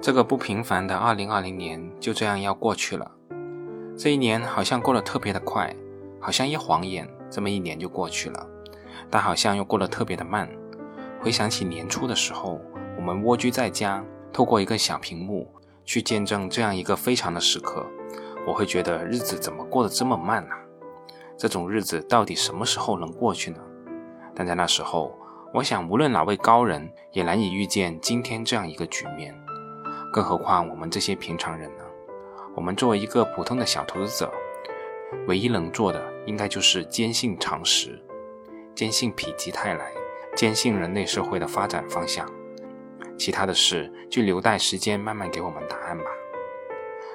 这个不平凡的2020年就这样要过去了。这一年好像过得特别的快，好像一晃眼，这么一年就过去了。但好像又过得特别的慢。回想起年初的时候，我们蜗居在家，透过一个小屏幕去见证这样一个非常的时刻，我会觉得日子怎么过得这么慢呢？这种日子到底什么时候能过去呢？但在那时候，我想无论哪位高人也难以预见今天这样一个局面，更何况我们这些平常人呢？我们作为一个普通的小投资者，唯一能做的应该就是坚信常识。坚信否极泰来，坚信人类社会的发展方向，其他的事就留待时间慢慢给我们答案吧。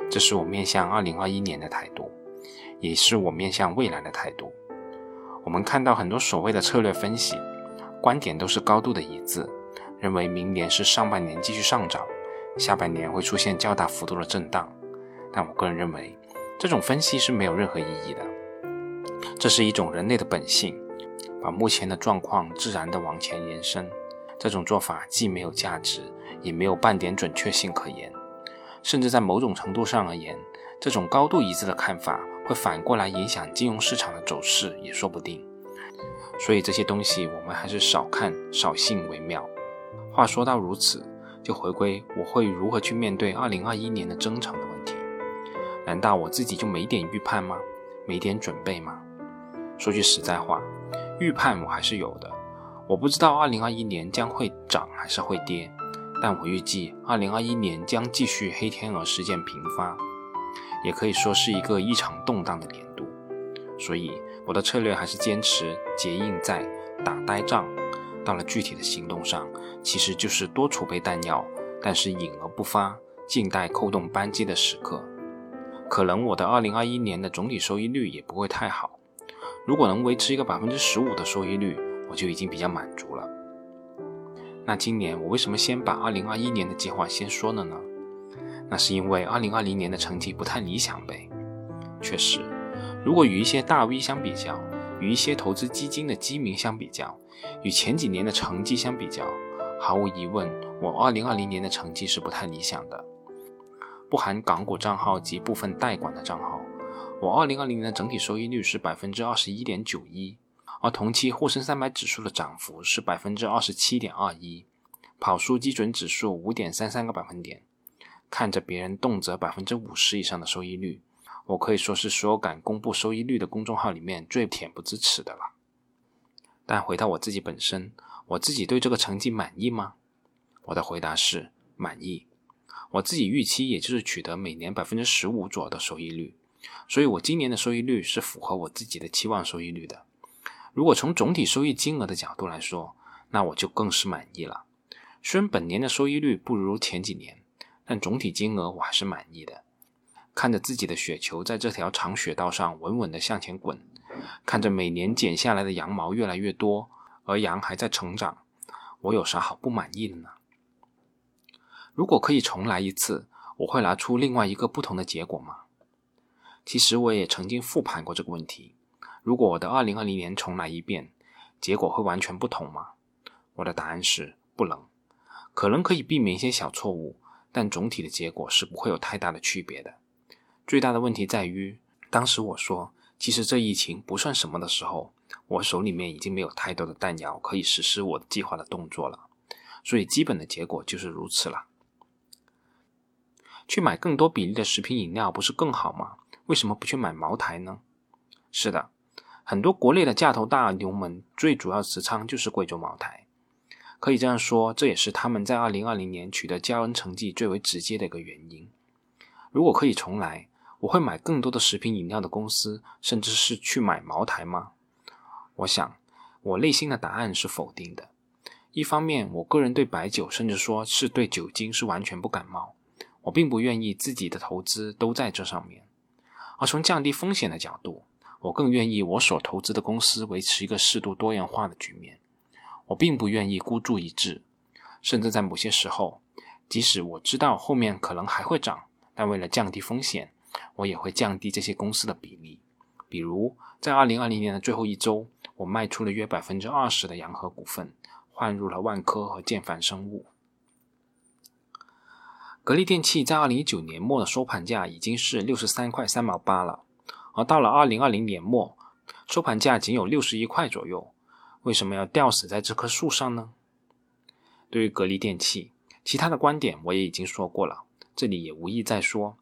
这是我面向二零二一年的态度，也是我面向未来的态度。我们看到很多所谓的策略分析，观点都是高度的一致，认为明年是上半年继续上涨，下半年会出现较大幅度的震荡。但我个人认为，这种分析是没有任何意义的。这是一种人类的本性。把目前的状况自然地往前延伸，这种做法既没有价值，也没有半点准确性可言，甚至在某种程度上而言，这种高度一致的看法会反过来影响金融市场的走势也说不定。所以这些东西我们还是少看少信为妙。话说到如此，就回归我会如何去面对2021年的征程的问题。难道我自己就没点预判吗？没点准备吗？说句实在话。预判我还是有的，我不知道2021年将会涨还是会跌，但我预计2021年将继续黑天鹅事件频发，也可以说是一个异常动荡的年度。所以我的策略还是坚持结硬在打呆仗，到了具体的行动上，其实就是多储备弹药，但是隐而不发，静待扣动扳机的时刻。可能我的2021年的总体收益率也不会太好。如果能维持一个百分之十五的收益率，我就已经比较满足了。那今年我为什么先把二零二一年的计划先说了呢？那是因为二零二零年的成绩不太理想呗。确实，如果与一些大 V 相比较，与一些投资基金的基民相比较，与前几年的成绩相比较，毫无疑问，我二零二零年的成绩是不太理想的，不含港股账号及部分代管的账号。我二零二零年的整体收益率是百分之二十一点九一，而同期沪深三百指数的涨幅是百分之二十七点二一，跑输基准指数五点三三个百分点。看着别人动辄百分之五十以上的收益率，我可以说是所有敢公布收益率的公众号里面最恬不知耻的了。但回到我自己本身，我自己对这个成绩满意吗？我的回答是满意。我自己预期也就是取得每年百分之十五左右的收益率。所以，我今年的收益率是符合我自己的期望收益率的。如果从总体收益金额的角度来说，那我就更是满意了。虽然本年的收益率不如前几年，但总体金额我还是满意的。看着自己的雪球在这条长雪道上稳稳地向前滚，看着每年剪下来的羊毛越来越多，而羊还在成长，我有啥好不满意的呢？如果可以重来一次，我会拿出另外一个不同的结果吗？其实我也曾经复盘过这个问题：如果我的2020年重来一遍，结果会完全不同吗？我的答案是不能。可能可以避免一些小错误，但总体的结果是不会有太大的区别的。最大的问题在于，当时我说其实这疫情不算什么的时候，我手里面已经没有太多的弹药可以实施我计划的动作了。所以基本的结果就是如此了。去买更多比例的食品饮料不是更好吗？为什么不去买茅台呢？是的，很多国内的价投大牛们最主要持仓就是贵州茅台。可以这样说，这也是他们在二零二零年取得骄恩成绩最为直接的一个原因。如果可以重来，我会买更多的食品饮料的公司，甚至是去买茅台吗？我想，我内心的答案是否定的。一方面，我个人对白酒，甚至说是对酒精是完全不感冒，我并不愿意自己的投资都在这上面。而从降低风险的角度，我更愿意我所投资的公司维持一个适度多元化的局面。我并不愿意孤注一掷，甚至在某些时候，即使我知道后面可能还会涨，但为了降低风险，我也会降低这些公司的比例。比如，在二零二零年的最后一周，我卖出了约百分之二十的洋河股份，换入了万科和建凡生物。格力电器在二零一九年末的收盘价已经是六十三块三毛八了，而到了二零二零年末，收盘价仅有六十一块左右。为什么要吊死在这棵树上呢？对于格力电器，其他的观点我也已经说过了，这里也无意再说。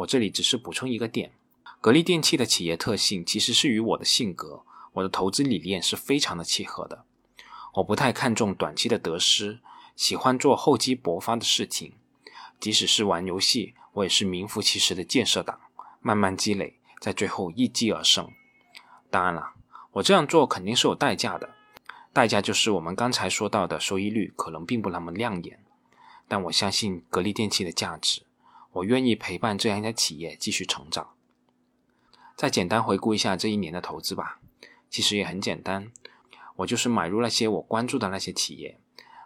我这里只是补充一个点：格力电器的企业特性其实是与我的性格、我的投资理念是非常的契合的。我不太看重短期的得失，喜欢做厚积薄发的事情。即使是玩游戏，我也是名副其实的建设党，慢慢积累，在最后一击而胜。当然了，我这样做肯定是有代价的，代价就是我们刚才说到的收益率可能并不那么亮眼。但我相信格力电器的价值，我愿意陪伴这样一家企业继续成长。再简单回顾一下这一年的投资吧，其实也很简单，我就是买入那些我关注的那些企业，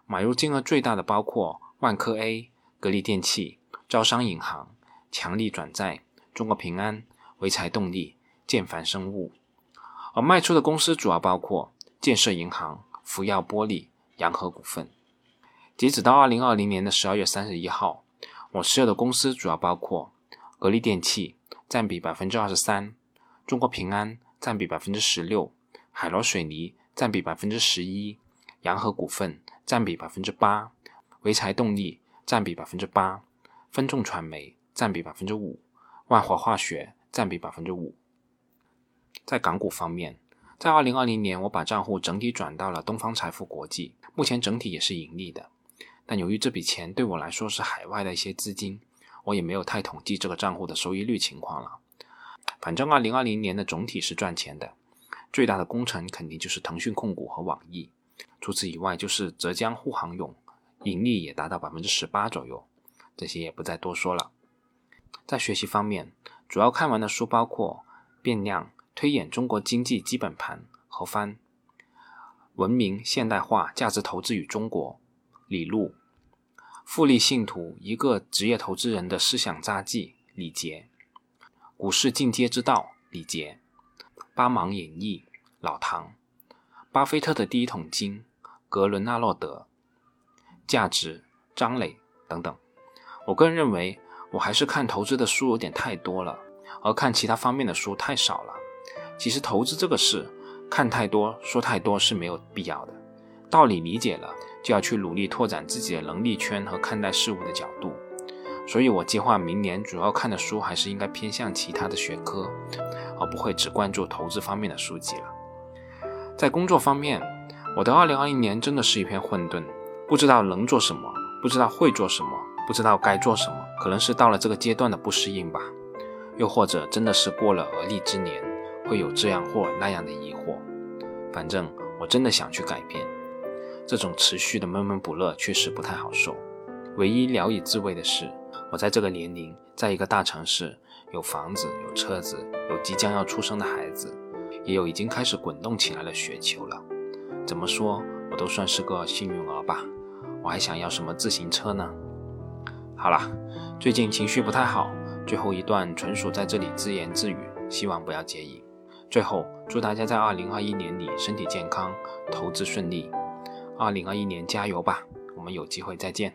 买入金额最大的包括万科 A。格力电器、招商银行、强力转债、中国平安、潍柴动力、建凡生物，而卖出的公司主要包括建设银行、福耀玻璃、洋河股份。截止到二零二零年的十二月三十一号，我持有的公司主要包括格力电器，占比百分之二十三；中国平安占比百分之十六；海螺水泥占比百分之十一；洋河股份占比百分之八；潍柴动力。占比百分之八，分众传媒占比百分之五，万华化学占比百分之五。在港股方面，在二零二零年，我把账户整体转到了东方财富国际，目前整体也是盈利的。但由于这笔钱对我来说是海外的一些资金，我也没有太统计这个账户的收益率情况了。反正二零二零年的总体是赚钱的，最大的工程肯定就是腾讯控股和网易，除此以外就是浙江沪杭甬。盈利也达到百分之十八左右，这些也不再多说了。在学习方面，主要看完的书包括《变量推演中国经济基本盘》和《翻，《文明现代化价值投资与中国》李路，《复利信徒一个职业投资人的思想札记》李杰，《股市进阶之道》李杰，《八芒演义》老唐，《巴菲特的第一桶金》格伦纳洛德。价值、张磊等等，我个人认为，我还是看投资的书有点太多了，而看其他方面的书太少了。其实投资这个事，看太多、说太多是没有必要的。道理理解了，就要去努力拓展自己的能力圈和看待事物的角度。所以我计划明年主要看的书还是应该偏向其他的学科，而不会只关注投资方面的书籍了。在工作方面，我的2021年真的是一片混沌。不知道能做什么，不知道会做什么，不知道该做什么，可能是到了这个阶段的不适应吧，又或者真的是过了而立之年，会有这样或那样的疑惑。反正我真的想去改变，这种持续的闷闷不乐确实不太好受。唯一聊以自慰的是，我在这个年龄，在一个大城市，有房子，有车子，有即将要出生的孩子，也有已经开始滚动起来的雪球了。怎么说，我都算是个幸运儿吧。我还想要什么自行车呢？好了，最近情绪不太好，最后一段纯属在这里自言自语，希望不要介意。最后，祝大家在二零二一年里身体健康，投资顺利。二零二一年加油吧，我们有机会再见。